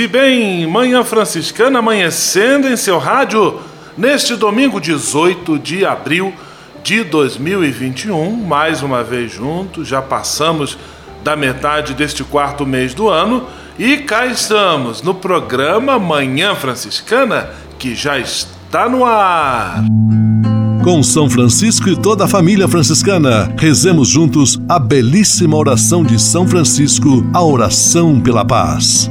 E bem, Manhã Franciscana amanhecendo em seu rádio neste domingo 18 de abril de 2021, mais uma vez juntos, já passamos da metade deste quarto mês do ano e cá estamos no programa Manhã Franciscana que já está no ar. Com São Francisco e toda a família franciscana, rezemos juntos a belíssima oração de São Francisco, a oração pela paz.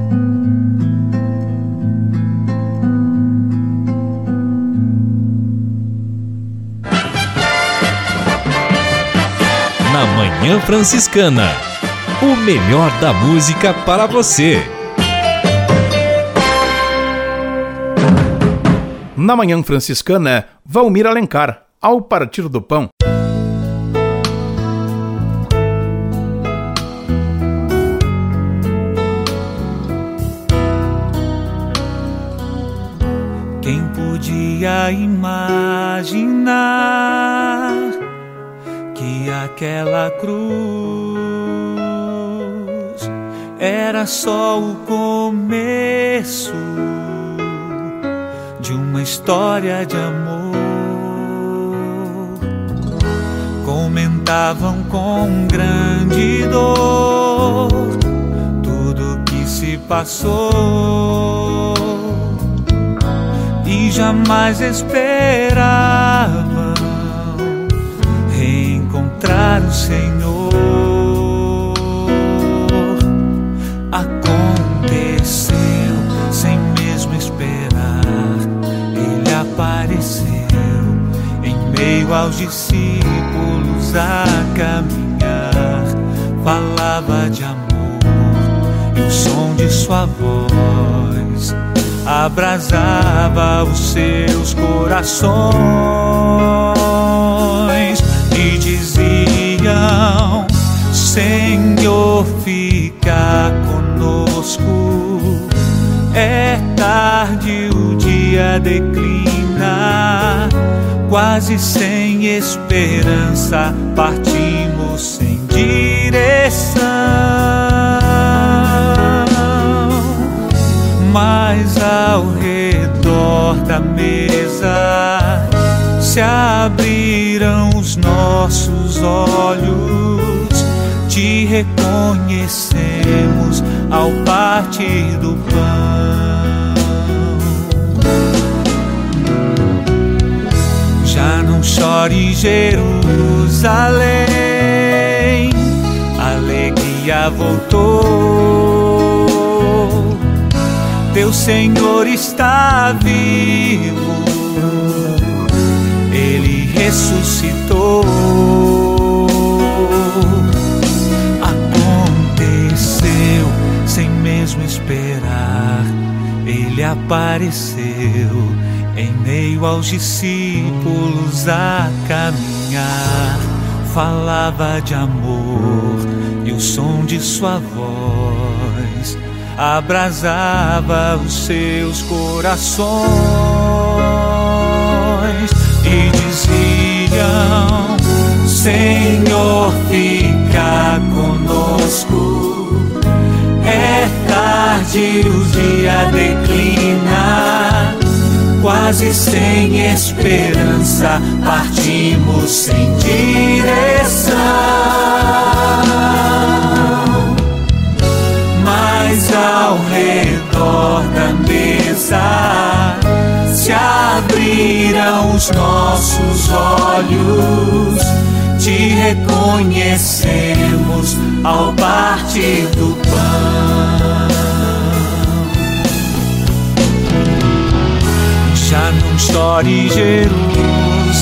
Manhã Franciscana. O melhor da música para você. Na Manhã Franciscana, Valmir Alencar, ao partir do pão. Quem podia imaginar que aquela cruz era só o começo de uma história de amor. Comentavam com grande dor tudo que se passou e jamais esperavam encontrar o Senhor. Aconteceu sem mesmo esperar, ele apareceu em meio aos discípulos a caminhar. Falava de amor e o som de sua voz abrasava os seus corações É tarde, o dia declina, quase sem esperança, partimos sem direção. Mas ao redor da mesa se abriram os nossos olhos, te reconhecemos ao partir do pão. Já não chore Jerusalém, alegria voltou. Teu Senhor está vivo ressuscitou. Apareceu em meio aos discípulos a caminhar. Falava de amor e o som de sua voz abrasava os seus corações e diziam: Senhor, fica conosco. É tarde, o dia declina, quase sem esperança, partimos sem direção. Mas ao redor da mesa se abriram os nossos olhos, te reconhecemos ao partir Chore Jerusalém.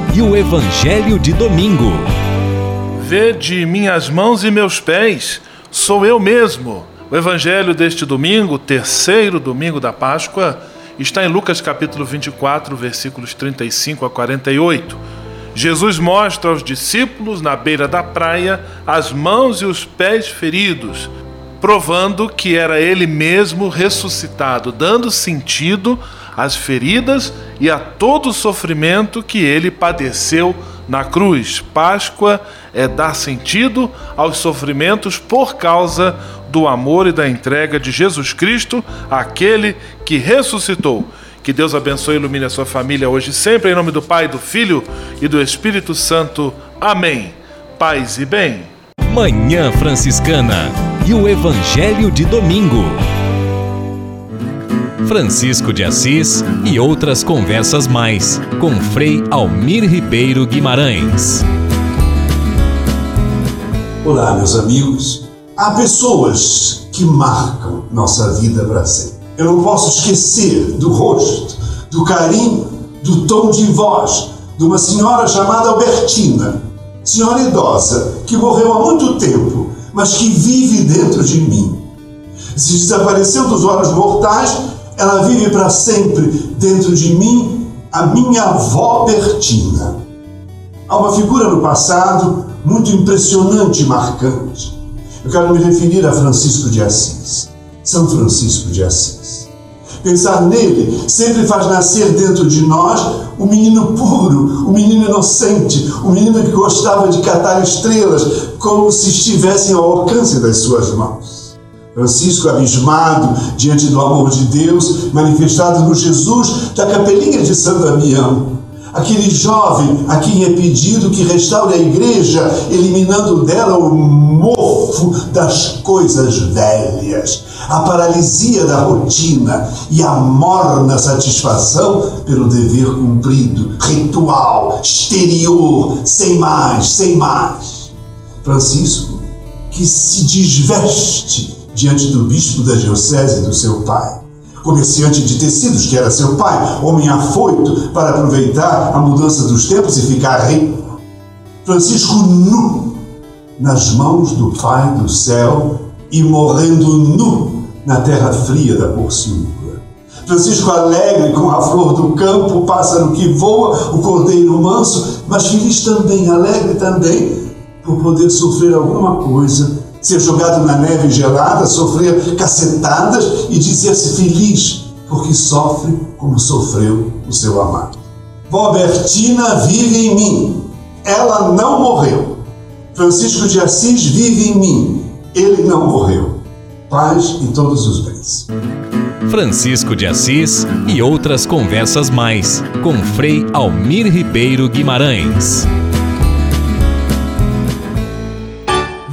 e o Evangelho de domingo. Vede minhas mãos e meus pés, sou eu mesmo. O Evangelho deste domingo, terceiro domingo da Páscoa, está em Lucas capítulo 24, versículos 35 a 48. Jesus mostra aos discípulos, na beira da praia, as mãos e os pés feridos, provando que era ele mesmo ressuscitado, dando sentido as feridas e a todo o sofrimento que ele padeceu na cruz. Páscoa é dar sentido aos sofrimentos por causa do amor e da entrega de Jesus Cristo, aquele que ressuscitou. Que Deus abençoe e ilumine a sua família hoje e sempre, em nome do Pai, do Filho e do Espírito Santo. Amém. Paz e bem. Manhã Franciscana e o Evangelho de Domingo. Francisco de Assis e outras conversas mais com Frei Almir Ribeiro Guimarães. Olá, meus amigos. Há pessoas que marcam nossa vida para sempre. Eu não posso esquecer do rosto, do carinho, do tom de voz de uma senhora chamada Albertina, senhora idosa que morreu há muito tempo, mas que vive dentro de mim. Se desapareceu dos olhos mortais, ela vive para sempre dentro de mim, a minha avó Bertina. Há uma figura no passado muito impressionante e marcante. Eu quero me referir a Francisco de Assis, São Francisco de Assis. Pensar nele sempre faz nascer dentro de nós o menino puro, o menino inocente, o menino que gostava de catar estrelas como se estivessem ao alcance das suas mãos. Francisco, abismado diante do amor de Deus manifestado no Jesus da capelinha de São Damião. Aquele jovem a quem é pedido que restaure a igreja, eliminando dela o mofo das coisas velhas, a paralisia da rotina e a morna satisfação pelo dever cumprido, ritual, exterior, sem mais, sem mais. Francisco, que se desveste diante do bispo da diocese do seu pai. Comerciante de tecidos, que era seu pai, homem afoito para aproveitar a mudança dos tempos e ficar rico. Francisco nu nas mãos do Pai do céu e morrendo nu na terra fria da Porciúncula. Francisco alegre com a flor do campo, o pássaro que voa, o cordeiro manso, mas feliz também, alegre também, por poder sofrer alguma coisa ser jogado na neve gelada, sofrer cacetadas e dizer-se feliz porque sofre como sofreu o seu amado. Vó Bertina vive em mim, ela não morreu. Francisco de Assis vive em mim. Ele não morreu. Paz em todos os bens. Francisco de Assis e outras conversas mais com Frei Almir Ribeiro Guimarães.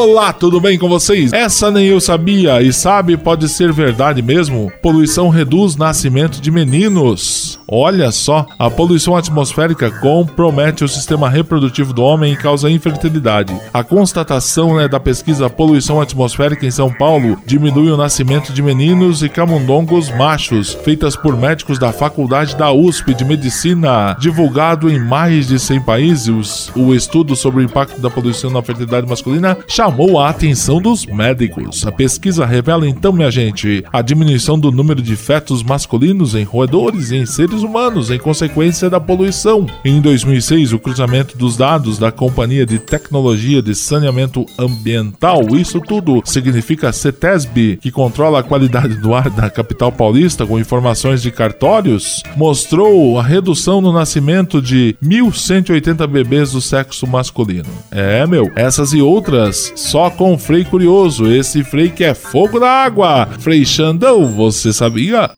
Olá, tudo bem com vocês? Essa nem eu sabia e sabe, pode ser verdade mesmo. Poluição reduz nascimento de meninos. Olha só, a poluição atmosférica compromete o sistema reprodutivo do homem e causa infertilidade. A constatação né, da pesquisa Poluição Atmosférica em São Paulo diminui o nascimento de meninos e camundongos machos, feitas por médicos da Faculdade da USP de Medicina, divulgado em mais de 100 países. O estudo sobre o impacto da poluição na fertilidade masculina chamou a atenção dos médicos. A pesquisa revela então, minha gente, a diminuição do número de fetos masculinos em roedores e em seres humanos em consequência da poluição. Em 2006, o cruzamento dos dados da Companhia de Tecnologia de Saneamento Ambiental, isso tudo significa CETESB, que controla a qualidade do ar da capital paulista com informações de cartórios, mostrou a redução no nascimento de 1.180 bebês do sexo masculino. É, meu, essas e outras só com Frei Curioso, esse Frei que é fogo na água. Frei Xandão, você sabia?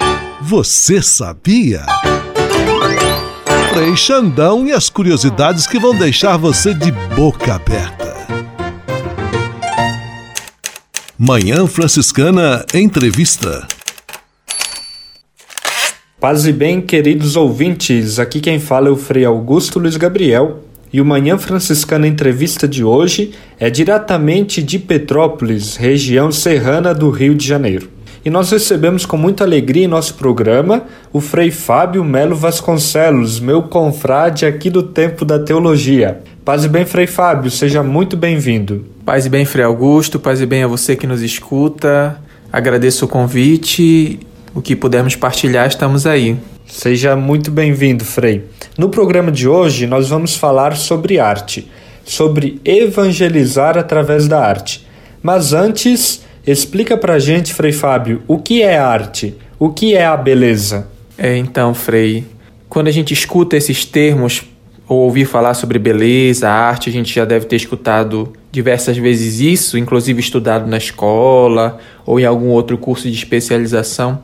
Você sabia? Frei Xandão e as curiosidades que vão deixar você de boca aberta. Manhã Franciscana Entrevista. Paz e bem, queridos ouvintes. Aqui quem fala é o Frei Augusto Luiz Gabriel. E o Manhã Franciscana Entrevista de hoje é diretamente de Petrópolis, região serrana do Rio de Janeiro e nós recebemos com muita alegria em nosso programa o Frei Fábio Melo Vasconcelos, meu confrade aqui do Tempo da Teologia. Paz e bem, Frei Fábio, seja muito bem-vindo. Paz e bem, Frei Augusto, paz e bem a você que nos escuta. Agradeço o convite, o que pudermos partilhar, estamos aí. Seja muito bem-vindo, Frei. No programa de hoje, nós vamos falar sobre arte, sobre evangelizar através da arte. Mas antes, Explica pra gente, Frei Fábio, o que é arte? O que é a beleza? É, então, Frei, quando a gente escuta esses termos ou ouvir falar sobre beleza, arte, a gente já deve ter escutado diversas vezes isso, inclusive estudado na escola ou em algum outro curso de especialização.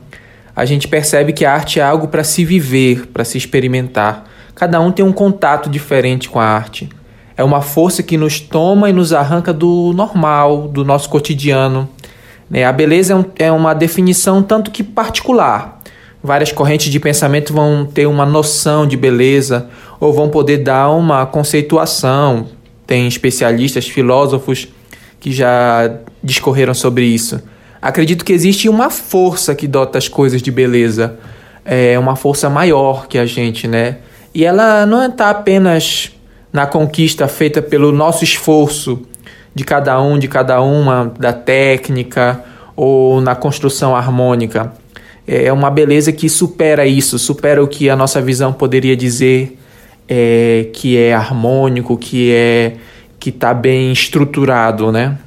A gente percebe que a arte é algo para se viver, para se experimentar. Cada um tem um contato diferente com a arte. É uma força que nos toma e nos arranca do normal, do nosso cotidiano né? A beleza é, é uma definição tanto que particular. Várias correntes de pensamento vão ter uma noção de beleza ou vão poder dar uma conceituação. Tem especialistas, filósofos que já discorreram sobre isso. Acredito que existe uma força que dota as coisas de beleza, é uma força maior que a gente, né? E ela não está apenas na conquista feita pelo nosso esforço, de cada um, de cada uma, da técnica ou na construção harmônica. É uma beleza que supera isso, supera o que a nossa visão poderia dizer é, que é harmônico, que é que está bem estruturado, né?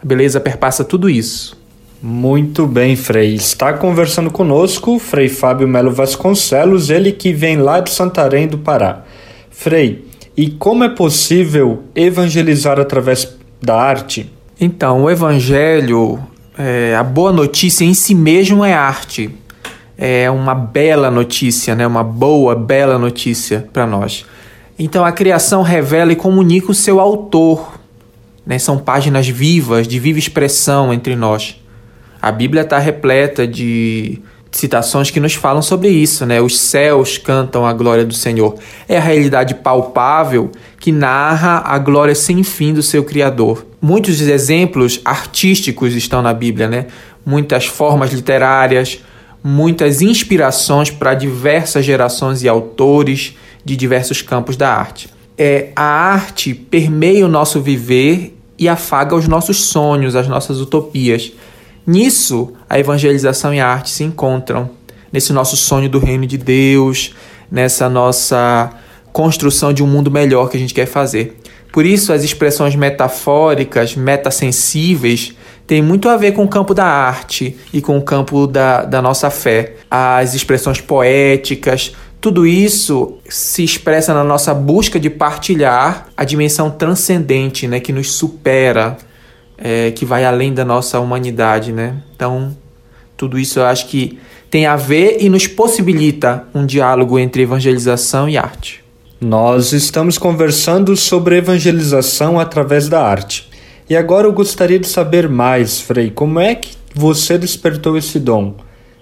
A beleza perpassa tudo isso. Muito bem, Frei. Está conversando conosco Frei Fábio Melo Vasconcelos, ele que vem lá de Santarém do Pará. Frei, e como é possível evangelizar através da arte? Então, o evangelho, é, a boa notícia em si mesmo é arte. É uma bela notícia, né? uma boa, bela notícia para nós. Então, a criação revela e comunica o seu autor. Né? São páginas vivas, de viva expressão entre nós. A Bíblia está repleta de citações que nos falam sobre isso, né? Os céus cantam a glória do Senhor. É a realidade palpável que narra a glória sem fim do seu Criador. Muitos exemplos artísticos estão na Bíblia, né? Muitas formas literárias, muitas inspirações para diversas gerações e autores de diversos campos da arte. É, a arte permeia o nosso viver e afaga os nossos sonhos, as nossas utopias. Nisso, a evangelização e a arte se encontram, nesse nosso sonho do reino de Deus, nessa nossa construção de um mundo melhor que a gente quer fazer. Por isso, as expressões metafóricas, metasensíveis, tem muito a ver com o campo da arte e com o campo da, da nossa fé. As expressões poéticas, tudo isso se expressa na nossa busca de partilhar a dimensão transcendente, né, que nos supera, é, que vai além da nossa humanidade, né? Então, tudo isso eu acho que tem a ver e nos possibilita um diálogo entre evangelização e arte. Nós estamos conversando sobre evangelização através da arte. E agora eu gostaria de saber mais, Frei, como é que você despertou esse dom?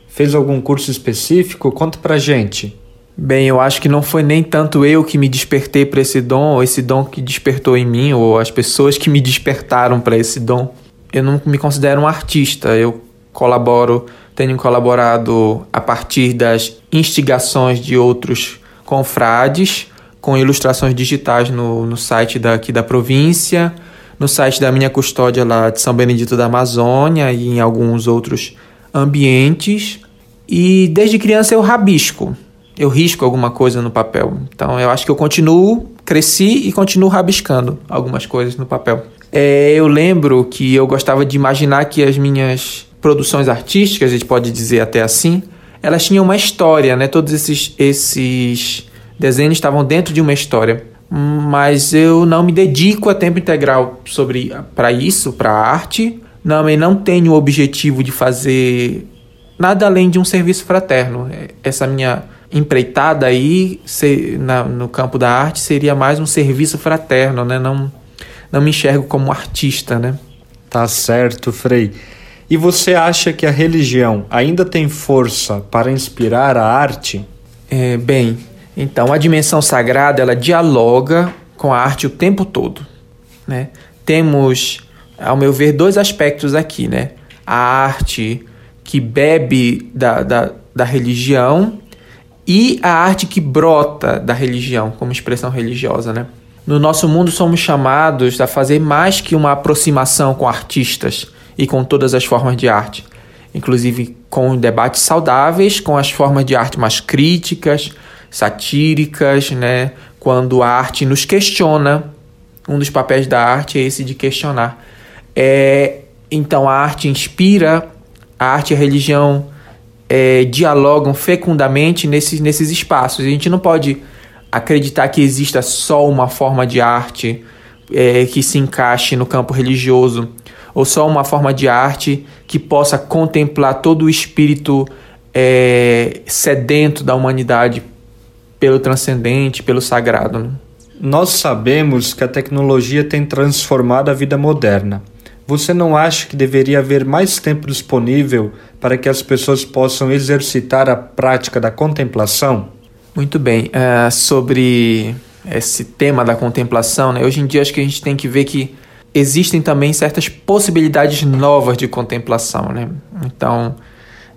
Fez algum curso específico? Conta pra gente. Bem, eu acho que não foi nem tanto eu que me despertei para esse dom, ou esse dom que despertou em mim, ou as pessoas que me despertaram para esse dom. Eu não me considero um artista, eu colaboro, tenho colaborado a partir das instigações de outros confrades, com ilustrações digitais no, no site daqui da província, no site da minha custódia lá de São Benedito da Amazônia e em alguns outros ambientes. E desde criança eu rabisco, eu risco alguma coisa no papel. Então eu acho que eu continuo, cresci e continuo rabiscando algumas coisas no papel. É, eu lembro que eu gostava de imaginar que as minhas produções artísticas, a gente pode dizer até assim, elas tinham uma história, né? Todos esses, esses desenhos estavam dentro de uma história mas eu não me dedico a tempo integral sobre para isso, para arte. Não, eu não tenho o objetivo de fazer nada além de um serviço fraterno. Essa minha empreitada aí se, na, no campo da arte seria mais um serviço fraterno, né? Não, não me enxergo como artista, né? Tá certo, Frei. E você acha que a religião ainda tem força para inspirar a arte? É, bem, então, a dimensão sagrada ela dialoga com a arte o tempo todo. Né? Temos, ao meu ver, dois aspectos aqui. Né? A arte que bebe da, da, da religião e a arte que brota da religião, como expressão religiosa. Né? No nosso mundo, somos chamados a fazer mais que uma aproximação com artistas e com todas as formas de arte, inclusive com debates saudáveis, com as formas de arte mais críticas, satíricas, né? Quando a arte nos questiona, um dos papéis da arte é esse de questionar. É, então a arte inspira, a arte e a religião é, dialogam fecundamente nesses, nesses espaços. A gente não pode acreditar que exista só uma forma de arte é, que se encaixe no campo religioso, ou só uma forma de arte que possa contemplar todo o espírito é, sedento da humanidade pelo transcendente, pelo sagrado. Né? Nós sabemos que a tecnologia tem transformado a vida moderna. Você não acha que deveria haver mais tempo disponível para que as pessoas possam exercitar a prática da contemplação? Muito bem. Uh, sobre esse tema da contemplação, né? hoje em dia acho que a gente tem que ver que existem também certas possibilidades novas de contemplação. Né? Então,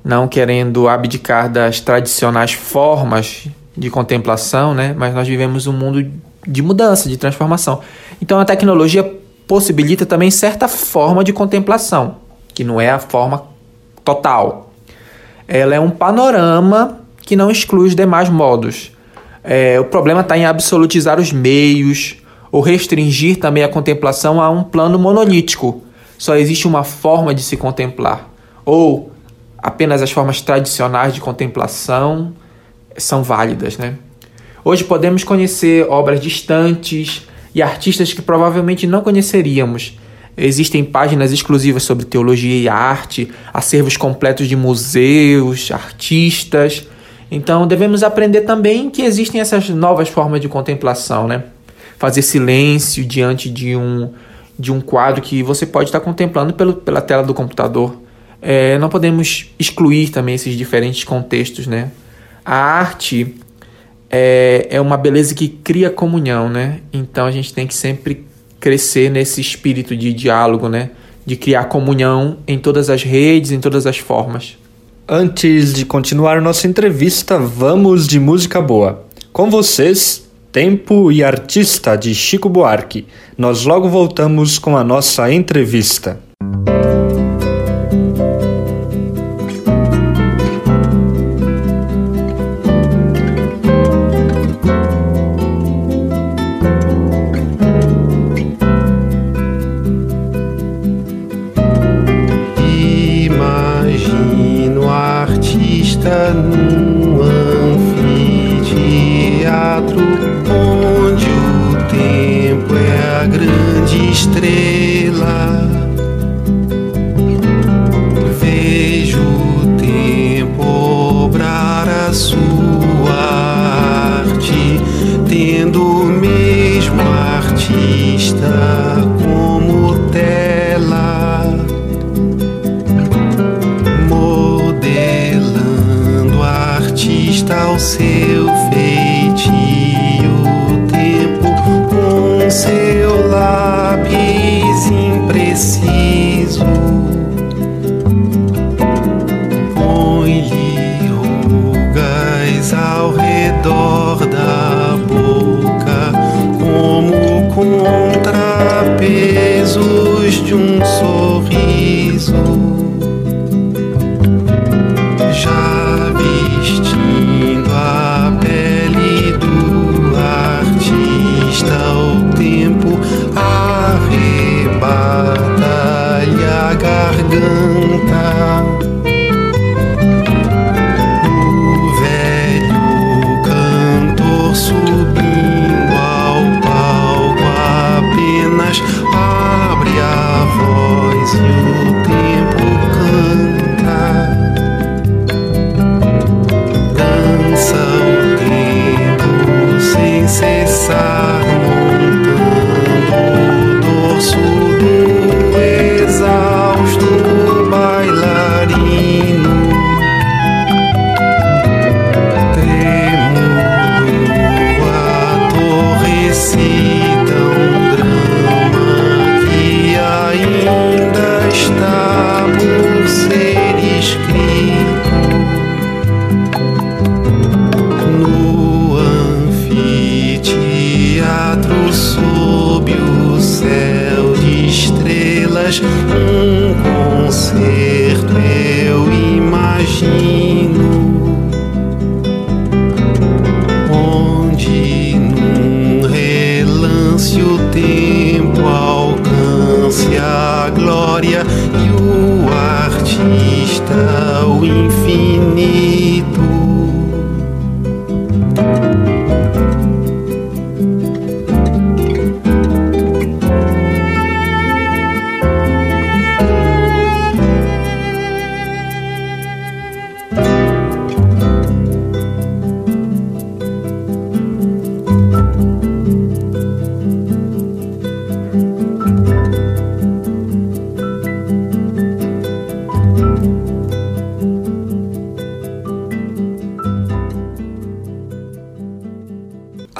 não querendo abdicar das tradicionais formas de contemplação, né? Mas nós vivemos um mundo de mudança, de transformação. Então a tecnologia possibilita também certa forma de contemplação, que não é a forma total. Ela é um panorama que não exclui os demais modos. É, o problema está em absolutizar os meios ou restringir também a contemplação a um plano monolítico. Só existe uma forma de se contemplar. Ou apenas as formas tradicionais de contemplação são válidas, né? Hoje podemos conhecer obras distantes e artistas que provavelmente não conheceríamos. Existem páginas exclusivas sobre teologia e arte, acervos completos de museus, artistas. Então devemos aprender também que existem essas novas formas de contemplação, né? Fazer silêncio diante de um, de um quadro que você pode estar contemplando pelo, pela tela do computador. É, não podemos excluir também esses diferentes contextos, né? a arte é, é uma beleza que cria comunhão, né? Então a gente tem que sempre crescer nesse espírito de diálogo, né? De criar comunhão em todas as redes, em todas as formas. Antes de continuar nossa entrevista, vamos de música boa. Com vocês, Tempo e Artista de Chico Buarque. Nós logo voltamos com a nossa entrevista.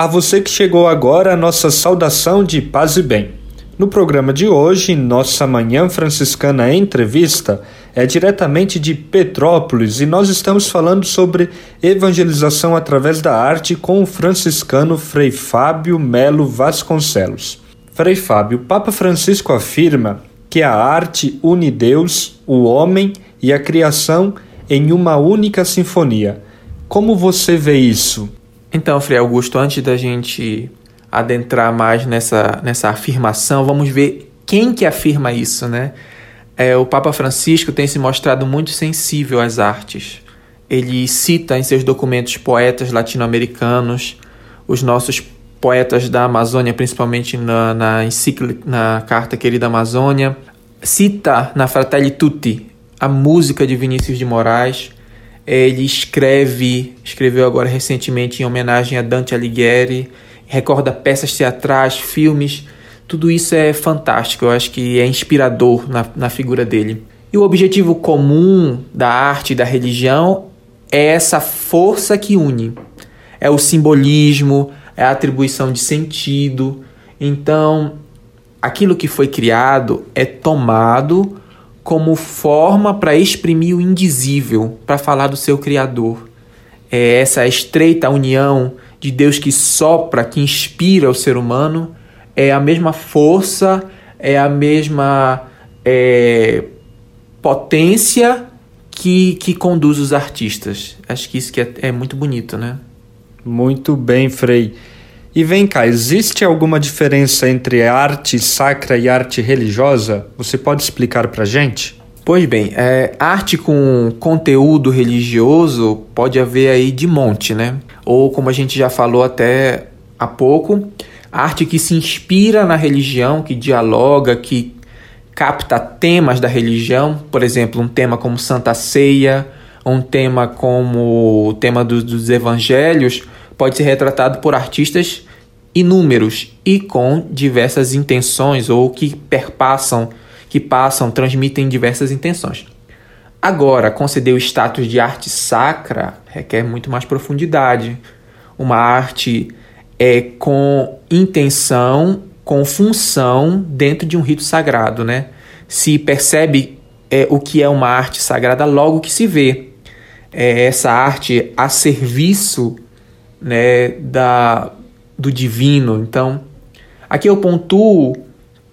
A você que chegou agora, nossa saudação de paz e bem. No programa de hoje, nossa Manhã Franciscana Entrevista é diretamente de Petrópolis e nós estamos falando sobre evangelização através da arte com o franciscano Frei Fábio Melo Vasconcelos. Frei Fábio, Papa Francisco afirma que a arte une Deus, o homem e a criação em uma única sinfonia. Como você vê isso? Então, Frei Augusto, antes da gente adentrar mais nessa, nessa afirmação, vamos ver quem que afirma isso, né? É, o Papa Francisco tem se mostrado muito sensível às artes. Ele cita em seus documentos poetas latino-americanos, os nossos poetas da Amazônia, principalmente na, na na Carta Querida Amazônia. Cita na Fratelli Tutti a música de Vinícius de Moraes, ele escreve, escreveu agora recentemente em homenagem a Dante Alighieri, recorda peças teatrais, filmes, tudo isso é fantástico, eu acho que é inspirador na, na figura dele. E o objetivo comum da arte e da religião é essa força que une. É o simbolismo, é a atribuição de sentido. Então, aquilo que foi criado é tomado como forma para exprimir o indizível, para falar do seu Criador. É essa estreita união de Deus que sopra, que inspira o ser humano, é a mesma força, é a mesma é, potência que, que conduz os artistas. Acho que isso que é, é muito bonito, né? Muito bem, Frei. E vem cá, existe alguma diferença entre arte sacra e arte religiosa? Você pode explicar para gente? Pois bem, é, arte com conteúdo religioso pode haver aí de monte, né? Ou como a gente já falou até há pouco, arte que se inspira na religião, que dialoga, que capta temas da religião, por exemplo, um tema como Santa Ceia, um tema como o tema do, dos evangelhos, pode ser retratado por artistas inúmeros e com diversas intenções ou que perpassam, que passam, transmitem diversas intenções. Agora, conceder o status de arte sacra requer muito mais profundidade. Uma arte é com intenção, com função dentro de um rito sagrado, né? Se percebe é, o que é uma arte sagrada logo que se vê. É essa arte a serviço né, da, do divino. Então, aqui eu pontuo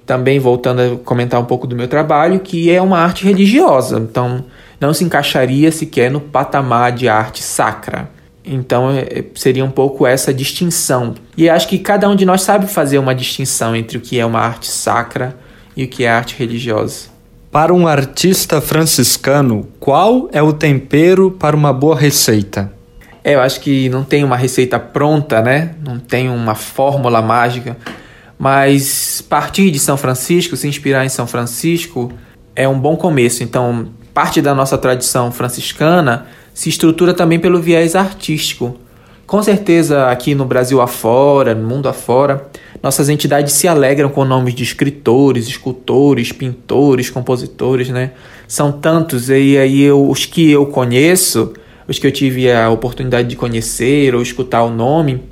também voltando a comentar um pouco do meu trabalho, que é uma arte religiosa. Então, não se encaixaria sequer no patamar de arte sacra. Então, é, seria um pouco essa distinção. E acho que cada um de nós sabe fazer uma distinção entre o que é uma arte sacra e o que é arte religiosa. Para um artista franciscano, qual é o tempero para uma boa receita? É, eu acho que não tem uma receita pronta, né? Não tem uma fórmula mágica. Mas partir de São Francisco, se inspirar em São Francisco, é um bom começo. Então, parte da nossa tradição franciscana se estrutura também pelo viés artístico. Com certeza, aqui no Brasil afora, no mundo afora, nossas entidades se alegram com nomes de escritores, escultores, pintores, compositores, né? São tantos, e aí os que eu conheço, os que eu tive a oportunidade de conhecer ou escutar o nome,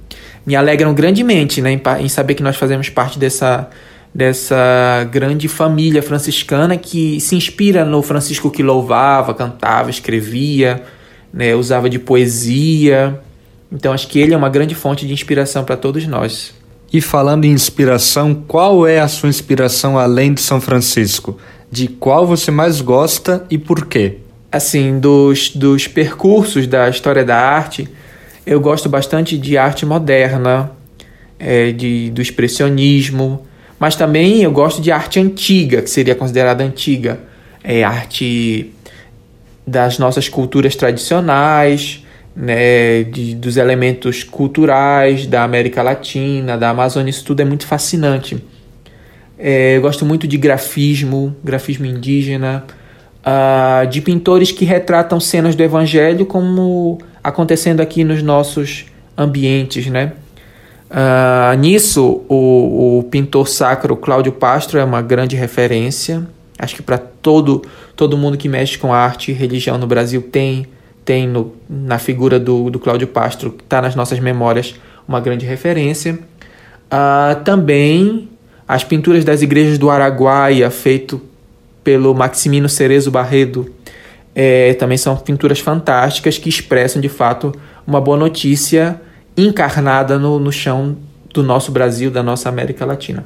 me alegram grandemente né, em, em saber que nós fazemos parte dessa, dessa grande família franciscana que se inspira no Francisco que louvava, cantava, escrevia, né, usava de poesia. Então acho que ele é uma grande fonte de inspiração para todos nós. E falando em inspiração, qual é a sua inspiração além de São Francisco? De qual você mais gosta e por quê? Assim, dos, dos percursos da história da arte, eu gosto bastante de arte moderna, é, de, do expressionismo, mas também eu gosto de arte antiga, que seria considerada antiga. É arte das nossas culturas tradicionais, né, de, dos elementos culturais da América Latina, da Amazônia, isso tudo é muito fascinante. É, eu gosto muito de grafismo, grafismo indígena, uh, de pintores que retratam cenas do Evangelho como acontecendo aqui nos nossos ambientes, né? Uh, nisso, o, o pintor sacro Cláudio Pastro é uma grande referência. Acho que para todo, todo mundo que mexe com arte e religião no Brasil tem, tem no, na figura do, do Cláudio Pastro, que está nas nossas memórias, uma grande referência. Uh, também as pinturas das igrejas do Araguaia, feito pelo Maximino Cerezo Barredo, é, também são pinturas fantásticas que expressam de fato uma boa notícia encarnada no, no chão do nosso Brasil, da nossa América Latina.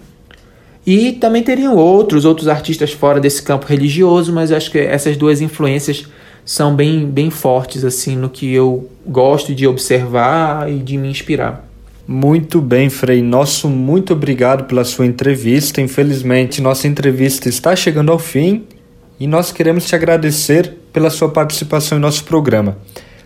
E também teriam outros, outros artistas fora desse campo religioso, mas acho que essas duas influências são bem, bem fortes assim no que eu gosto de observar e de me inspirar. Muito bem, Frei. Nosso muito obrigado pela sua entrevista. Infelizmente, nossa entrevista está chegando ao fim e nós queremos te agradecer pela sua participação em nosso programa.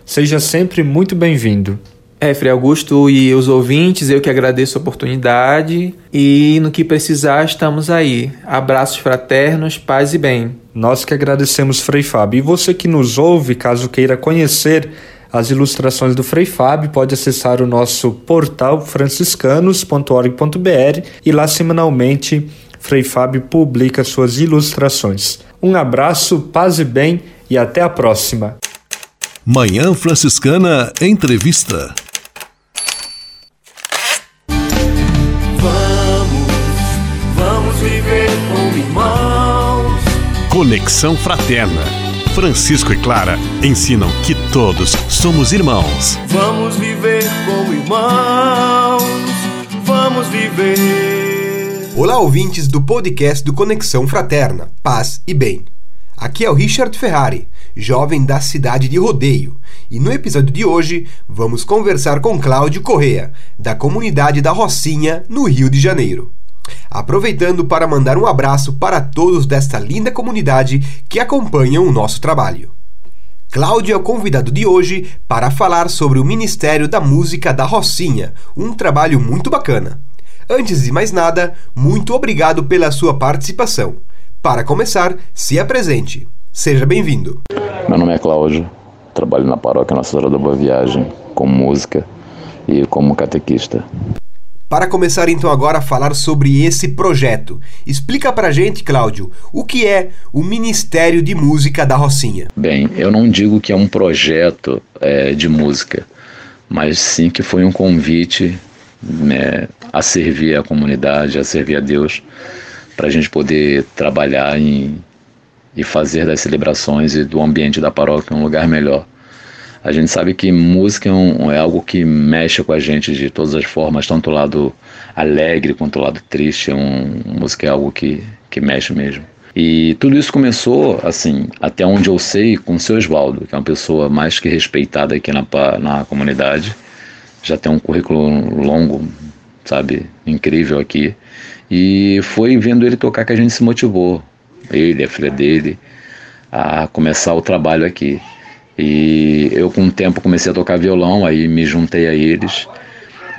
Seja sempre muito bem-vindo. É, Frei Augusto e os ouvintes, eu que agradeço a oportunidade e no que precisar estamos aí. Abraços fraternos, paz e bem. Nós que agradecemos, Frei Fábio. E você que nos ouve, caso queira conhecer as ilustrações do Frei Fábio, pode acessar o nosso portal franciscanos.org.br e lá semanalmente Frei Fábio publica suas ilustrações. Um abraço, paz e bem e até a próxima. Manhã Franciscana Entrevista. Vamos, vamos viver como irmãos. Conexão Fraterna. Francisco e Clara ensinam que todos somos irmãos. Vamos viver como irmãos. Vamos viver. Olá, ouvintes do podcast do Conexão Fraterna, Paz e Bem. Aqui é o Richard Ferrari, jovem da cidade de Rodeio, e no episódio de hoje vamos conversar com Cláudio Correa, da comunidade da Rocinha, no Rio de Janeiro. Aproveitando para mandar um abraço para todos desta linda comunidade que acompanham o nosso trabalho. Cláudio é o convidado de hoje para falar sobre o Ministério da Música da Rocinha, um trabalho muito bacana. Antes de mais nada, muito obrigado pela sua participação. Para começar, se apresente. Seja bem-vindo. Meu nome é Cláudio, trabalho na paróquia Nossa Senhora da Boa Viagem, com música e como catequista. Para começar então agora a falar sobre esse projeto, explica pra gente, Cláudio, o que é o Ministério de Música da Rocinha. Bem, eu não digo que é um projeto é, de música, mas sim que foi um convite né, a servir a comunidade, a servir a Deus, para a gente poder trabalhar em, e fazer das celebrações e do ambiente da paróquia um lugar melhor. A gente sabe que música é, um, é, algo que mexe com a gente de todas as formas, tanto o lado alegre quanto o lado triste. É um, música é algo que, que mexe mesmo. E tudo isso começou, assim, até onde eu sei, com o seu Oswaldo, que é uma pessoa mais que respeitada aqui na, na comunidade. Já tem um currículo longo, sabe, incrível aqui. E foi vendo ele tocar que a gente se motivou, ele, a filha dele, a começar o trabalho aqui. E eu, com o tempo, comecei a tocar violão, aí me juntei a eles.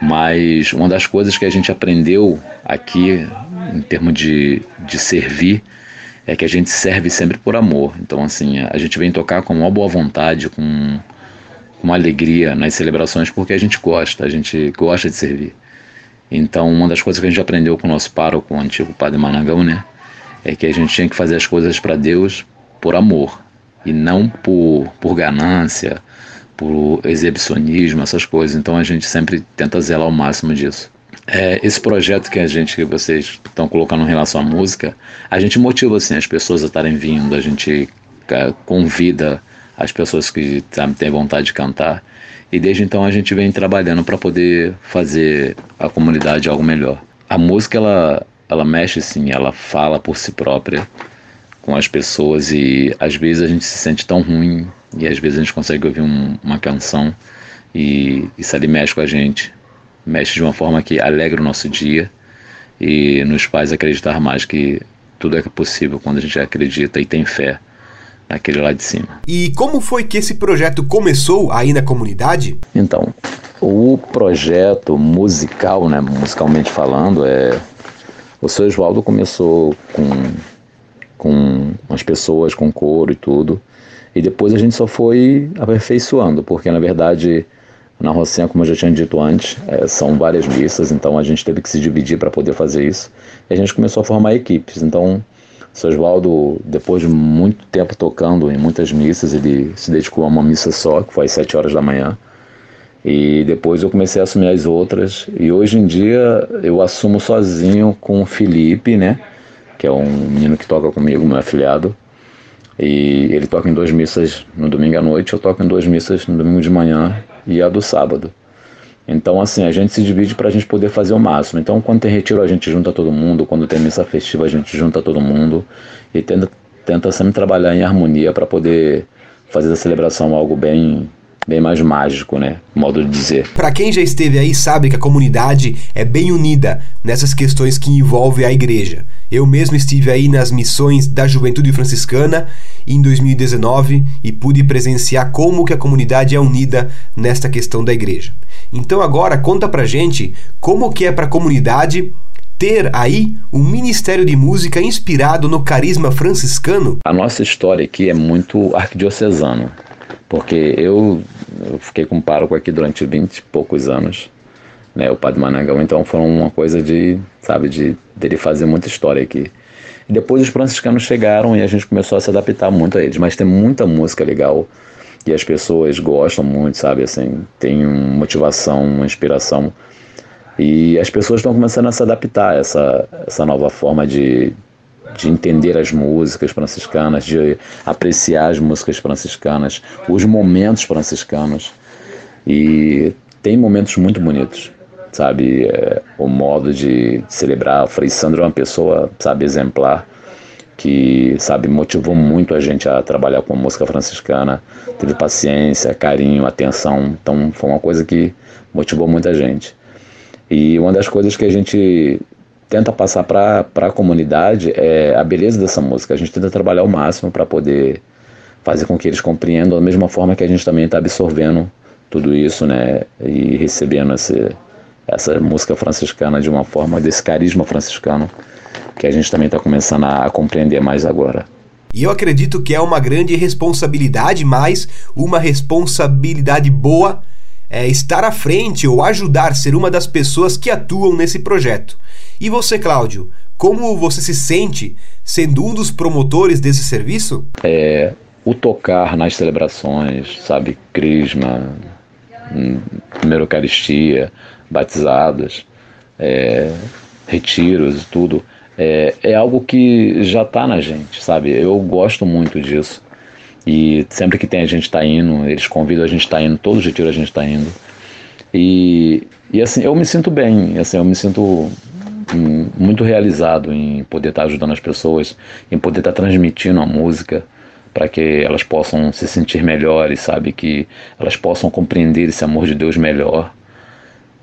Mas uma das coisas que a gente aprendeu aqui, em termos de, de servir, é que a gente serve sempre por amor. Então, assim, a gente vem tocar com uma boa vontade, com uma alegria nas celebrações, porque a gente gosta, a gente gosta de servir. Então, uma das coisas que a gente aprendeu com o nosso pároco, o antigo padre Manangão, né, é que a gente tinha que fazer as coisas para Deus por amor e não por, por ganância, por exibicionismo, essas coisas. Então a gente sempre tenta zelar ao máximo disso. É, esse projeto que a gente, que vocês estão colocando em relação à música, a gente motiva assim as pessoas a estarem vindo, a gente é, convida as pessoas que sabe, têm vontade de cantar. E desde então a gente vem trabalhando para poder fazer a comunidade algo melhor. A música ela ela mexe sim, ela fala por si própria com as pessoas e às vezes a gente se sente tão ruim e às vezes a gente consegue ouvir um, uma canção e isso ali mexe com a gente, mexe de uma forma que alegra o nosso dia e nos faz acreditar mais que tudo é possível quando a gente acredita e tem fé naquele lá de cima. E como foi que esse projeto começou aí na comunidade? Então, o projeto musical, né, musicalmente falando, é o seu Oswaldo começou com com as pessoas, com coro e tudo. E depois a gente só foi aperfeiçoando, porque na verdade na Rocinha, como eu já tinha dito antes, é, são várias missas, então a gente teve que se dividir para poder fazer isso. E a gente começou a formar equipes. Então, o Oswaldo, depois de muito tempo tocando em muitas missas, ele se dedicou a uma missa só, que foi às 7 horas da manhã. E depois eu comecei a assumir as outras. E hoje em dia eu assumo sozinho com o Felipe, né? Que é um menino que toca comigo, meu afiliado. E ele toca em duas missas no domingo à noite, eu toco em duas missas no domingo de manhã e a do sábado. Então, assim, a gente se divide para a gente poder fazer o máximo. Então, quando tem retiro, a gente junta todo mundo. Quando tem missa festiva, a gente junta todo mundo. E tenta, tenta sempre trabalhar em harmonia para poder fazer a celebração algo bem bem mais mágico, né? Modo de dizer. Para quem já esteve aí sabe que a comunidade é bem unida nessas questões que envolvem a igreja. Eu mesmo estive aí nas missões da Juventude Franciscana em 2019 e pude presenciar como que a comunidade é unida nesta questão da igreja. Então agora conta pra gente como que é para a comunidade ter aí um ministério de música inspirado no carisma franciscano. A nossa história aqui é muito arquidiocesano porque eu, eu fiquei com pároco aqui durante 20 e poucos anos, né, o Padre Manangão, então foi uma coisa de, sabe, de dele fazer muita história aqui. E depois os franciscanos chegaram e a gente começou a se adaptar muito a eles, mas tem muita música legal e as pessoas gostam muito, sabe, assim, tem uma motivação, uma inspiração. E as pessoas estão começando a se adaptar a essa, essa nova forma de, de entender as músicas franciscanas, de apreciar as músicas franciscanas, os momentos franciscanos. E tem momentos muito bonitos, sabe? É, o modo de celebrar. O Frei Sandro é uma pessoa, sabe, exemplar, que, sabe, motivou muito a gente a trabalhar com a música franciscana. Teve paciência, carinho, atenção. Então, foi uma coisa que motivou muita gente. E uma das coisas que a gente tenta passar para a comunidade é a beleza dessa música. A gente tenta trabalhar ao máximo para poder fazer com que eles compreendam da mesma forma que a gente também está absorvendo tudo isso, né? E recebendo esse, essa música franciscana de uma forma, desse carisma franciscano, que a gente também está começando a, compreender mais agora. E eu acredito que é uma grande responsabilidade, mas uma responsabilidade boa é estar à frente ou ajudar ser uma das pessoas que atuam nesse projeto. E você, Cláudio, como você se sente sendo um dos promotores desse serviço? É, o tocar nas celebrações, sabe, crisma, hum, primeira Eucaristia, batizados, é, retiros, tudo, é, é algo que já está na gente, sabe? Eu gosto muito disso. E sempre que tem a gente está indo, eles convidam a gente está indo, todo retiro a gente está indo. E, e assim, eu me sinto bem, assim, eu me sinto muito realizado em poder estar tá ajudando as pessoas, em poder estar tá transmitindo a música para que elas possam se sentir melhores, sabe? Que elas possam compreender esse amor de Deus melhor.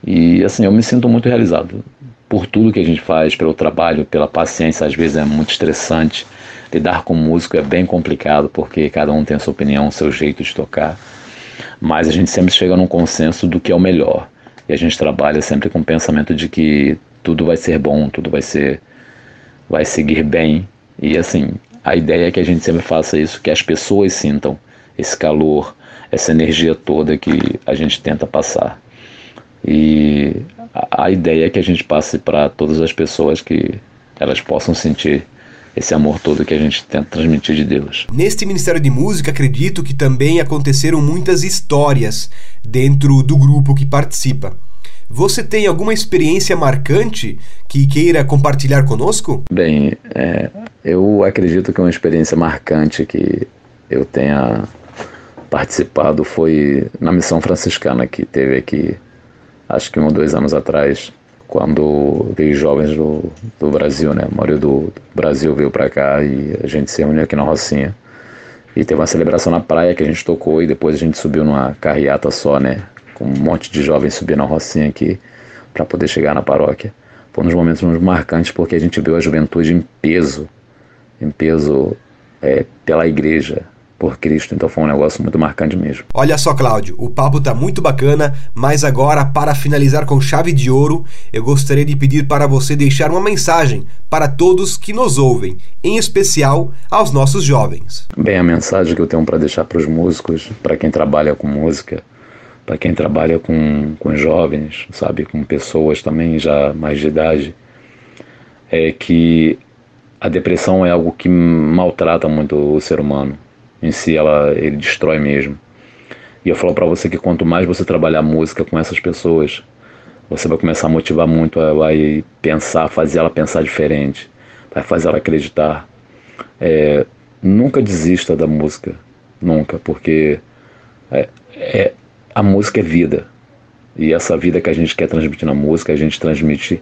E assim, eu me sinto muito realizado por tudo que a gente faz, pelo trabalho, pela paciência, às vezes é muito estressante. Lidar com músico é bem complicado, porque cada um tem a sua opinião, o seu jeito de tocar. Mas a gente sempre chega num consenso do que é o melhor. E a gente trabalha sempre com o pensamento de que tudo vai ser bom, tudo vai ser vai seguir bem. E assim, a ideia é que a gente sempre faça isso, que as pessoas sintam esse calor, essa energia toda que a gente tenta passar. E a, a ideia é que a gente passe para todas as pessoas que elas possam sentir esse amor todo que a gente tenta transmitir de Deus. Neste Ministério de Música, acredito que também aconteceram muitas histórias dentro do grupo que participa. Você tem alguma experiência marcante que queira compartilhar conosco? Bem, é, eu acredito que uma experiência marcante que eu tenha participado foi na missão franciscana que teve aqui, acho que um ou dois anos atrás, quando veio jovens do, do Brasil, né? A maioria do, Brasil veio para cá e a gente se reuniu aqui na Rocinha. E teve uma celebração na praia que a gente tocou e depois a gente subiu numa carreata só, né? Com um monte de jovens subindo na Rocinha aqui para poder chegar na paróquia. Foi um dos momentos muito marcantes porque a gente viu a juventude em peso, em peso é, pela igreja, por Cristo. Então foi um negócio muito marcante mesmo. Olha só, Cláudio, o papo tá muito bacana, mas agora, para finalizar com chave de ouro, eu gostaria de pedir para você deixar uma mensagem para todos que nos ouvem, em especial aos nossos jovens. Bem, a mensagem que eu tenho para deixar para os músicos, para quem trabalha com música, para quem trabalha com, com jovens, sabe, com pessoas também já mais de idade, é que a depressão é algo que maltrata muito o ser humano em si ela ele destrói mesmo. E eu falo para você que quanto mais você trabalhar música com essas pessoas, você vai começar a motivar muito, vai pensar, fazer ela pensar diferente, vai fazer ela acreditar. É, nunca desista da música, nunca, porque é, é, a música é vida. E essa vida que a gente quer transmitir na música, a gente transmite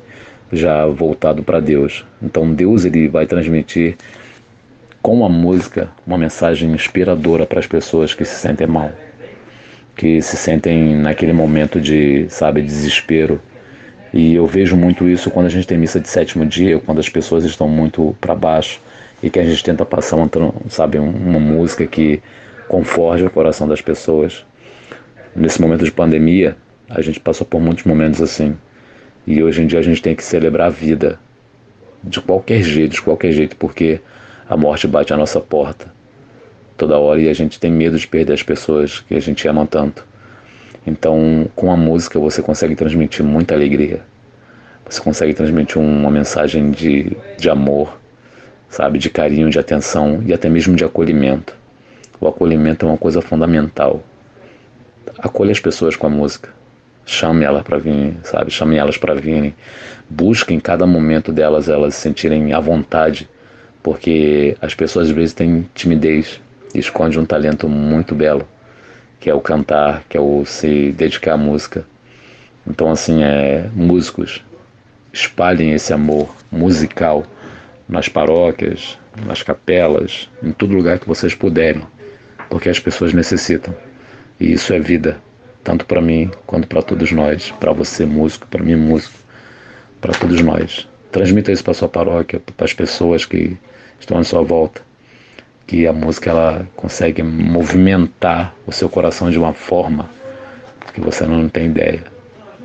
já voltado para Deus. Então Deus ele vai transmitir com a música uma mensagem inspiradora para as pessoas que se sentem mal, que se sentem naquele momento de, sabe, desespero. E eu vejo muito isso quando a gente tem missa de sétimo dia, quando as pessoas estão muito para baixo e que a gente tenta passar, uma, sabe, uma música que conforte o coração das pessoas. Nesse momento de pandemia, a gente passou por muitos momentos assim. E hoje em dia a gente tem que celebrar a vida de qualquer jeito, de qualquer jeito, porque a morte bate à nossa porta toda hora e a gente tem medo de perder as pessoas que a gente ama tanto. Então, com a música você consegue transmitir muita alegria. Você consegue transmitir uma mensagem de, de amor, sabe, de carinho, de atenção e até mesmo de acolhimento. O acolhimento é uma coisa fundamental. Acolha as pessoas com a música. Chame elas para vir, sabe? Chame elas para virem. Busque em cada momento delas elas se sentirem à vontade porque as pessoas às vezes têm timidez e escondem um talento muito belo, que é o cantar, que é o se dedicar à música. Então, assim, é, músicos, espalhem esse amor musical nas paróquias, nas capelas, em todo lugar que vocês puderem, porque as pessoas necessitam. E isso é vida, tanto para mim quanto para todos nós, para você músico, para mim músico, para todos nós. Transmita isso para sua paróquia, para as pessoas que estão à sua volta. Que a música ela consegue movimentar o seu coração de uma forma que você não tem ideia.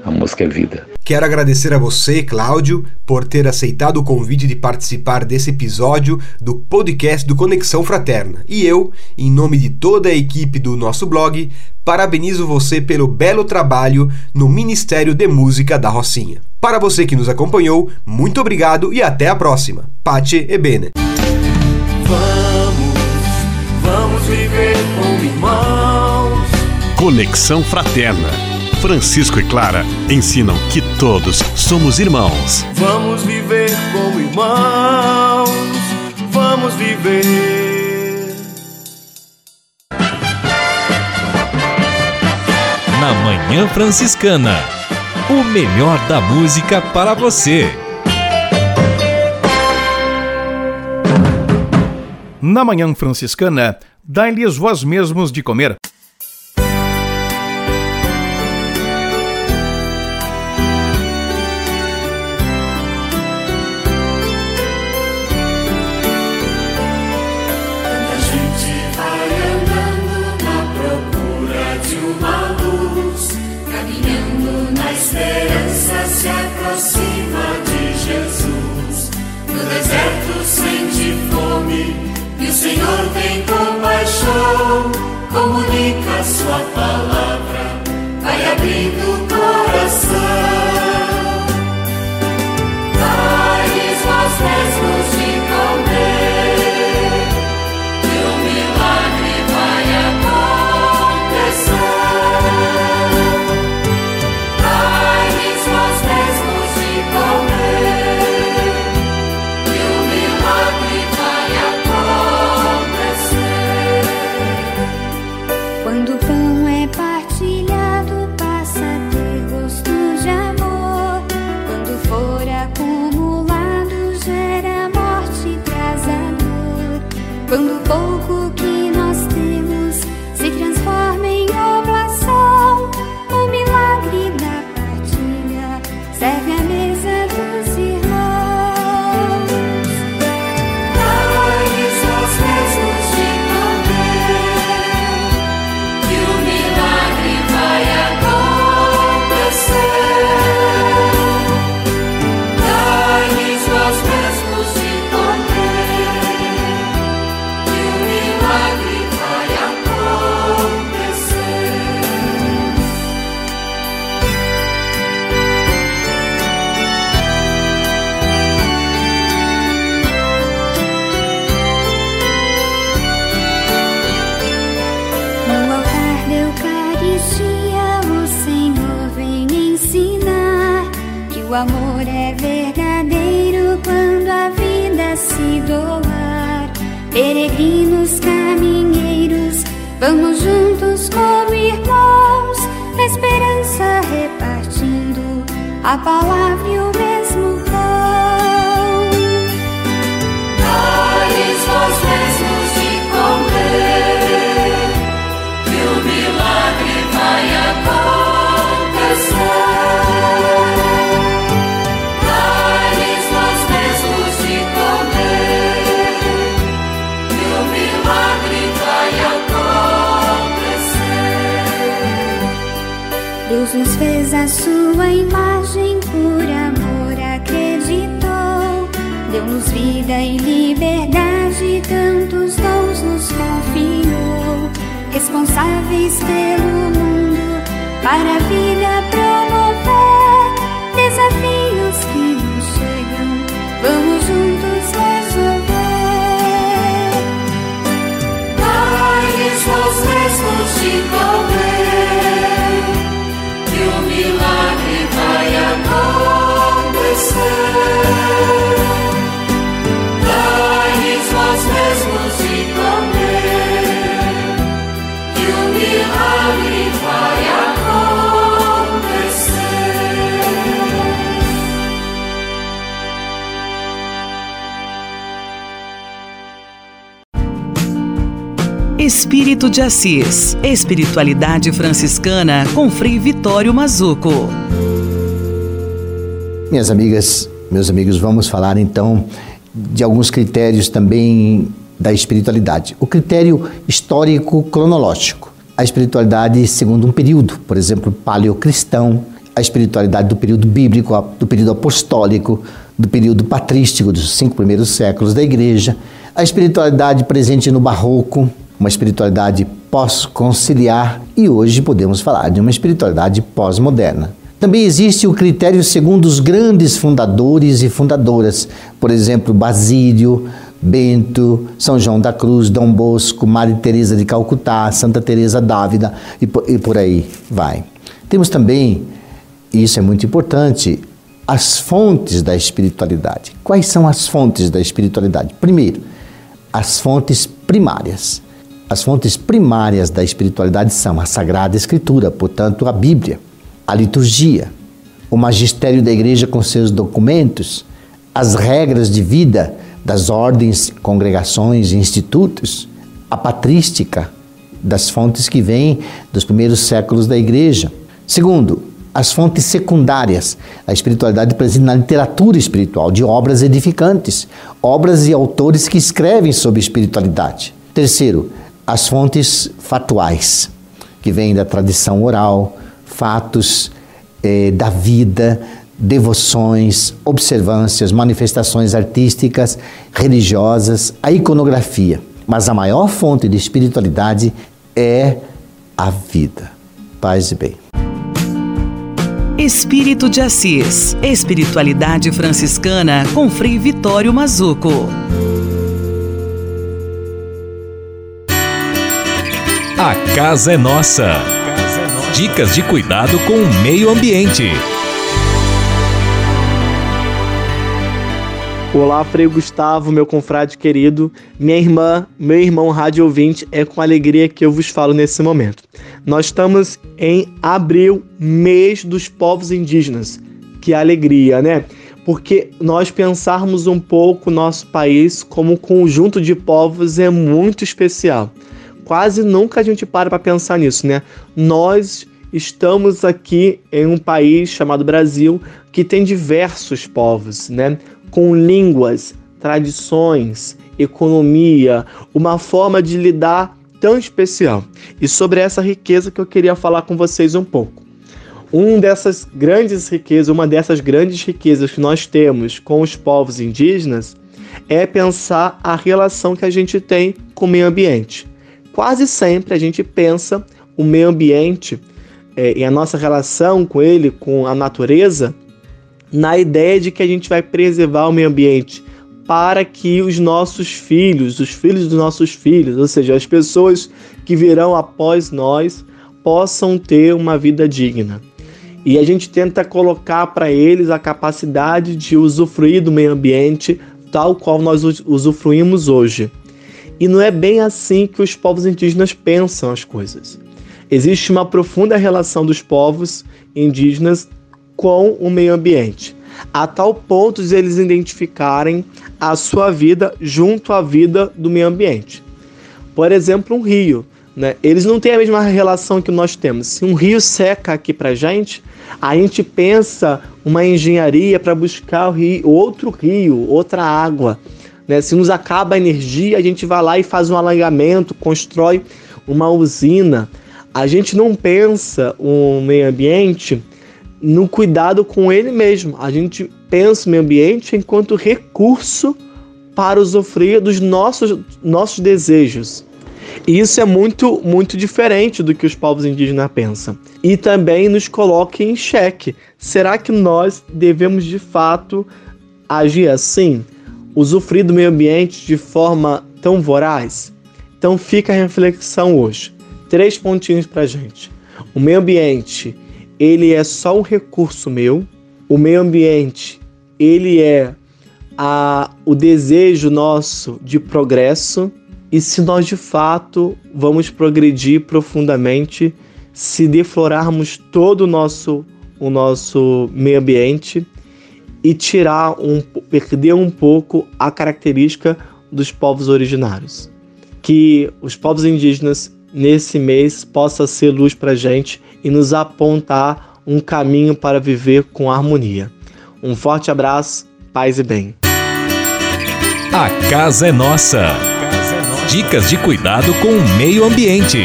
A música é vida. Quero agradecer a você, Cláudio, por ter aceitado o convite de participar desse episódio do podcast do Conexão Fraterna. E eu, em nome de toda a equipe do nosso blog, parabenizo você pelo belo trabalho no Ministério de Música da Rocinha. Para você que nos acompanhou, muito obrigado e até a próxima. Pace e bene. Vamos, vamos viver como irmãos. Conexão Fraterna. Francisco e Clara ensinam que todos somos irmãos. Vamos viver como irmãos. Vamos viver. na Manhã Franciscana. O melhor da música para você. Na Manhã Franciscana, dai-lhes vós mesmos de comer. Senhor tem o amor é verdadeiro quando a vida se doar. Peregrinos caminheiros, vamos juntos como irmãos, esperança repartindo a palavra e o nos fez a sua imagem, por amor acreditou. Deu-nos vida e liberdade, tantos dons nos confiou. Responsáveis pelo mundo, para a vida Espírito de Assis. Espiritualidade franciscana com Frei Vitório Mazuco. Minhas amigas, meus amigos, vamos falar então de alguns critérios também da espiritualidade. O critério histórico cronológico. A espiritualidade segundo um período, por exemplo, paleocristão, a espiritualidade do período bíblico, do período apostólico, do período patrístico dos cinco primeiros séculos da igreja, a espiritualidade presente no barroco, uma espiritualidade pós-conciliar e hoje podemos falar de uma espiritualidade pós-moderna. Também existe o critério segundo os grandes fundadores e fundadoras, por exemplo, Basílio, Bento, São João da Cruz, Dom Bosco, Maria Teresa de Calcutá, Santa Teresa d'Ávila e e por aí vai. Temos também, e isso é muito importante, as fontes da espiritualidade. Quais são as fontes da espiritualidade? Primeiro, as fontes primárias. As fontes primárias da espiritualidade são a Sagrada Escritura, portanto, a Bíblia, a liturgia, o magistério da igreja com seus documentos, as regras de vida das ordens, congregações e institutos, a patrística das fontes que vêm dos primeiros séculos da igreja. Segundo, as fontes secundárias, a espiritualidade presente na literatura espiritual, de obras edificantes, obras e autores que escrevem sobre espiritualidade. Terceiro, as fontes fatuais, que vêm da tradição oral, fatos eh, da vida, devoções, observâncias, manifestações artísticas, religiosas, a iconografia. Mas a maior fonte de espiritualidade é a vida. Paz e bem. Espírito de Assis. Espiritualidade franciscana com Frei Vitório Mazuco. A casa é nossa. Dicas de cuidado com o meio ambiente. Olá, Frei Gustavo, meu confrade querido, minha irmã, meu irmão rádio ouvinte, é com alegria que eu vos falo nesse momento. Nós estamos em abril, mês dos povos indígenas. Que alegria, né? Porque nós pensarmos um pouco nosso país como conjunto de povos é muito especial. Quase nunca a gente para para pensar nisso, né? Nós estamos aqui em um país chamado Brasil que tem diversos povos, né? Com línguas, tradições, economia, uma forma de lidar tão especial. E sobre essa riqueza que eu queria falar com vocês um pouco. Um dessas grandes riquezas, uma dessas grandes riquezas que nós temos com os povos indígenas é pensar a relação que a gente tem com o meio ambiente. Quase sempre a gente pensa o meio ambiente é, e a nossa relação com ele, com a natureza, na ideia de que a gente vai preservar o meio ambiente para que os nossos filhos, os filhos dos nossos filhos, ou seja, as pessoas que virão após nós, possam ter uma vida digna. E a gente tenta colocar para eles a capacidade de usufruir do meio ambiente tal qual nós usufruímos hoje. E não é bem assim que os povos indígenas pensam as coisas. Existe uma profunda relação dos povos indígenas com o meio ambiente, a tal ponto de eles identificarem a sua vida junto à vida do meio ambiente. Por exemplo, um rio. Né? Eles não têm a mesma relação que nós temos. Se um rio seca aqui para gente, a gente pensa uma engenharia para buscar o rio, outro rio, outra água. Né? Se nos acaba a energia, a gente vai lá e faz um alagamento, constrói uma usina. A gente não pensa o meio ambiente no cuidado com ele mesmo. A gente pensa o meio ambiente enquanto recurso para usufruir dos nossos, nossos desejos. E isso é muito, muito diferente do que os povos indígenas pensam. E também nos coloca em xeque. Será que nós devemos de fato agir assim? Usufruir do meio ambiente de forma tão voraz? Então fica a reflexão hoje. Três pontinhos para gente. O meio ambiente ele é só um recurso meu. O meio ambiente, ele é a, o desejo nosso de progresso. E se nós de fato vamos progredir profundamente, se deflorarmos todo o nosso, o nosso meio ambiente e tirar um, perder um pouco a característica dos povos originários. Que os povos indígenas nesse mês possa ser luz para gente e nos apontar um caminho para viver com harmonia. Um forte abraço, paz e bem. A casa é nossa. Dicas de cuidado com o meio ambiente.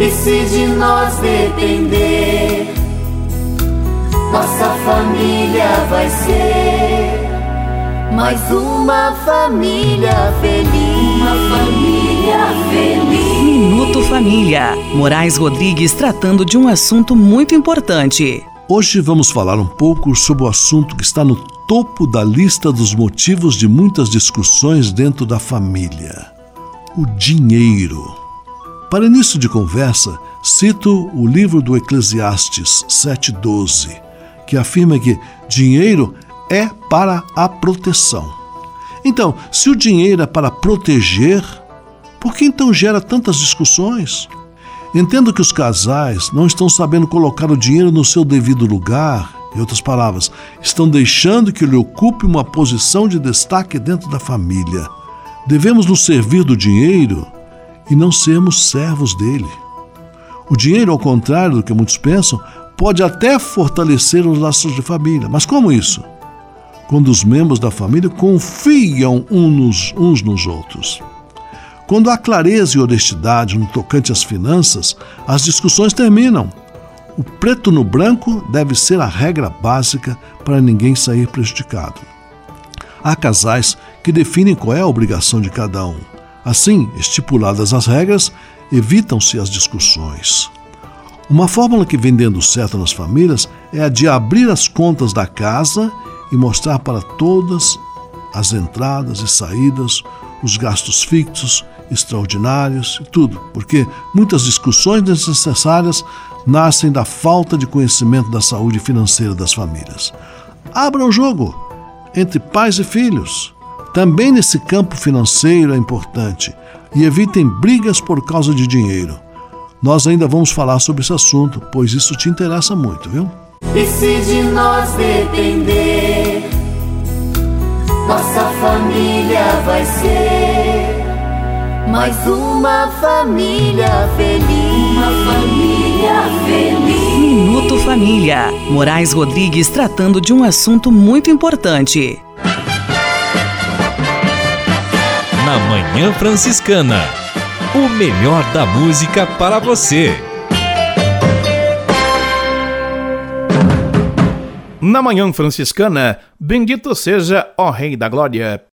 E se de nós depender, nossa família vai ser mais uma família feliz. Uma família feliz. Minuto Família. Moraes Rodrigues tratando de um assunto muito importante. Hoje vamos falar um pouco sobre o assunto que está no topo da lista dos motivos de muitas discussões dentro da família: o dinheiro. Para início de conversa, cito o livro do Eclesiastes 7,12, que afirma que dinheiro é para a proteção. Então, se o dinheiro é para proteger, por que então gera tantas discussões? Entendo que os casais não estão sabendo colocar o dinheiro no seu devido lugar. Em outras palavras, estão deixando que ele ocupe uma posição de destaque dentro da família. Devemos nos servir do dinheiro e não sermos servos dele. O dinheiro, ao contrário do que muitos pensam, pode até fortalecer os laços de família. Mas como isso? Quando os membros da família confiam uns, uns nos outros. Quando há clareza e honestidade no tocante às finanças, as discussões terminam. O preto no branco deve ser a regra básica para ninguém sair prejudicado. Há casais que definem qual é a obrigação de cada um. Assim, estipuladas as regras, evitam-se as discussões. Uma fórmula que vem dando certo nas famílias é a de abrir as contas da casa e mostrar para todas as entradas e saídas, os gastos fixos, extraordinários e tudo, porque muitas discussões desnecessárias nascem da falta de conhecimento da saúde financeira das famílias. Abra o jogo entre pais e filhos. Também nesse campo financeiro é importante e evitem brigas por causa de dinheiro. Nós ainda vamos falar sobre esse assunto, pois isso te interessa muito, viu? E se de nós depender, nossa família vai ser mais uma família feliz. Uma família feliz. Minuto Família. Moraes Rodrigues tratando de um assunto muito importante. Na Manhã Franciscana. O melhor da música para você. Na Manhã Franciscana, bendito seja ó Rei da Glória.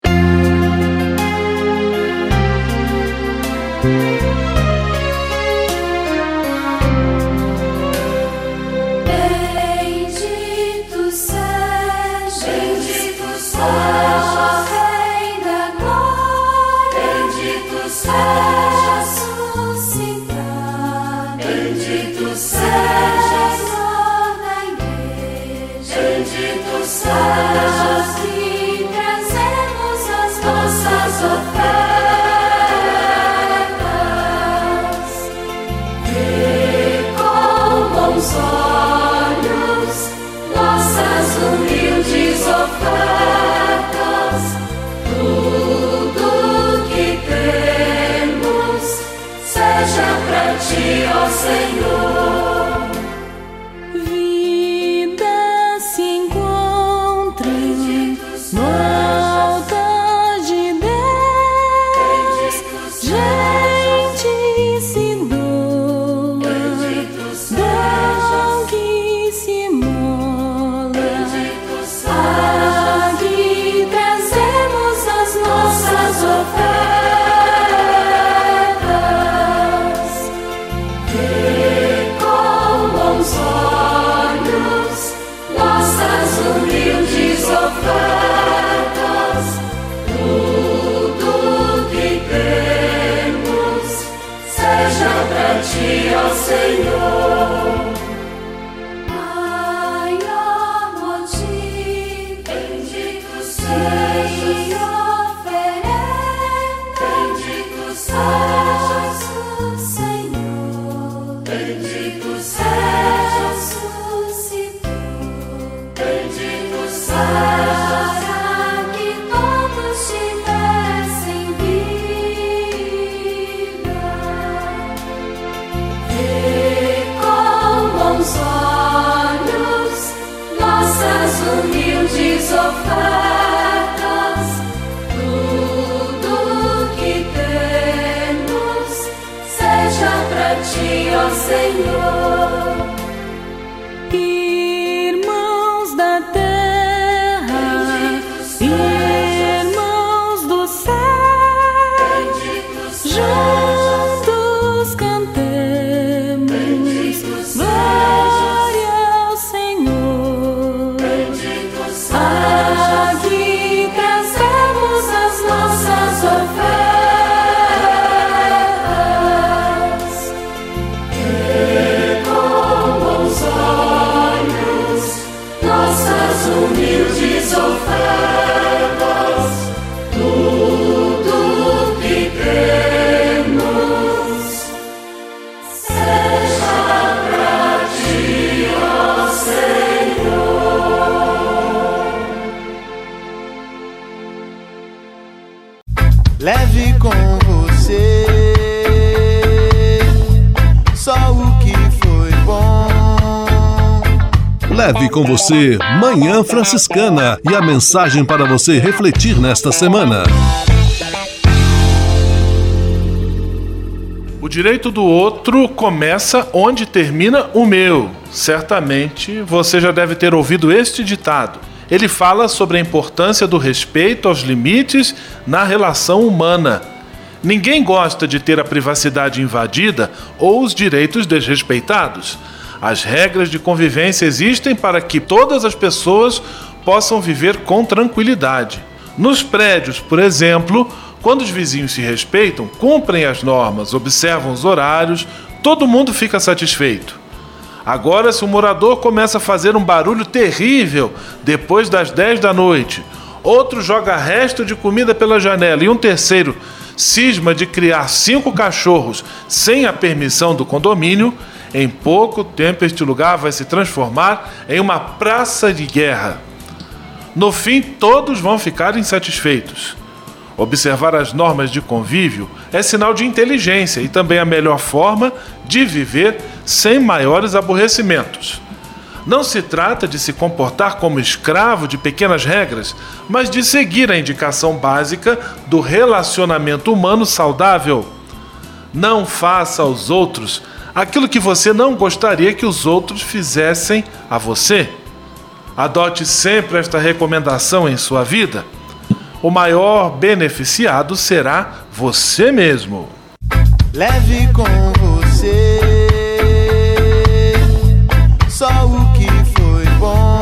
Leve com você Manhã Franciscana e a mensagem para você refletir nesta semana. O direito do outro começa onde termina o meu. Certamente você já deve ter ouvido este ditado. Ele fala sobre a importância do respeito aos limites na relação humana. Ninguém gosta de ter a privacidade invadida ou os direitos desrespeitados. As regras de convivência existem para que todas as pessoas possam viver com tranquilidade. Nos prédios, por exemplo, quando os vizinhos se respeitam, cumprem as normas, observam os horários, todo mundo fica satisfeito. Agora, se o morador começa a fazer um barulho terrível depois das 10 da noite, outro joga resto de comida pela janela e um terceiro cisma de criar cinco cachorros sem a permissão do condomínio, em pouco tempo este lugar vai se transformar em uma praça de guerra. No fim, todos vão ficar insatisfeitos. Observar as normas de convívio é sinal de inteligência e também a melhor forma de viver sem maiores aborrecimentos. Não se trata de se comportar como escravo de pequenas regras, mas de seguir a indicação básica do relacionamento humano saudável. Não faça aos outros aquilo que você não gostaria que os outros fizessem a você. Adote sempre esta recomendação em sua vida o maior beneficiado será você mesmo. Leve com você só o que foi bom.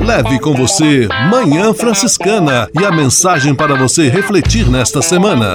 Leve com você Manhã Franciscana e a mensagem para você refletir nesta semana.